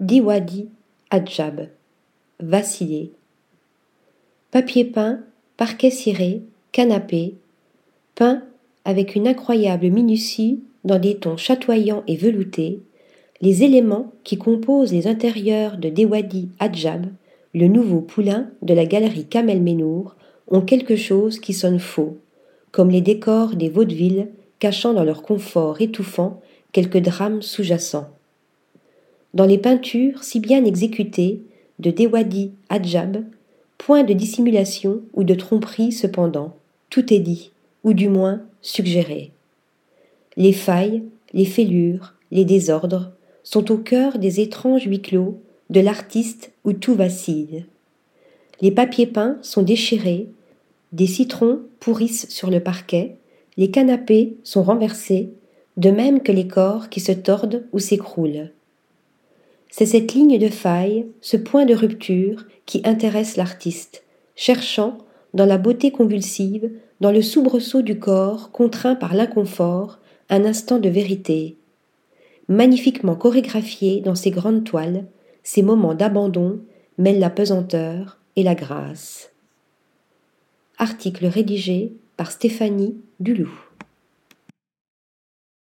Diwadi Adjab. Vaciller. Papier peint, parquet ciré, canapé, peint avec une incroyable minutie dans des tons chatoyants et veloutés, les éléments qui composent les intérieurs de Dewadi Adjab, le nouveau poulain de la galerie Kamel Ménour, ont quelque chose qui sonne faux, comme les décors des vaudevilles cachant dans leur confort étouffant quelques drames sous-jacents. Dans les peintures si bien exécutées de Dewadi Adjab, point de dissimulation ou de tromperie cependant, tout est dit, ou du moins suggéré. Les failles, les fêlures, les désordres sont au cœur des étranges huis clos de l'artiste où tout vacille. Les papiers peints sont déchirés, des citrons pourrissent sur le parquet, les canapés sont renversés, de même que les corps qui se tordent ou s'écroulent. C'est cette ligne de faille, ce point de rupture qui intéresse l'artiste, cherchant, dans la beauté convulsive, dans le soubresaut du corps contraint par l'inconfort, un instant de vérité. Magnifiquement chorégraphié dans ces grandes toiles, ces moments d'abandon mêlent la pesanteur et la grâce. Article rédigé par Stéphanie Dulou.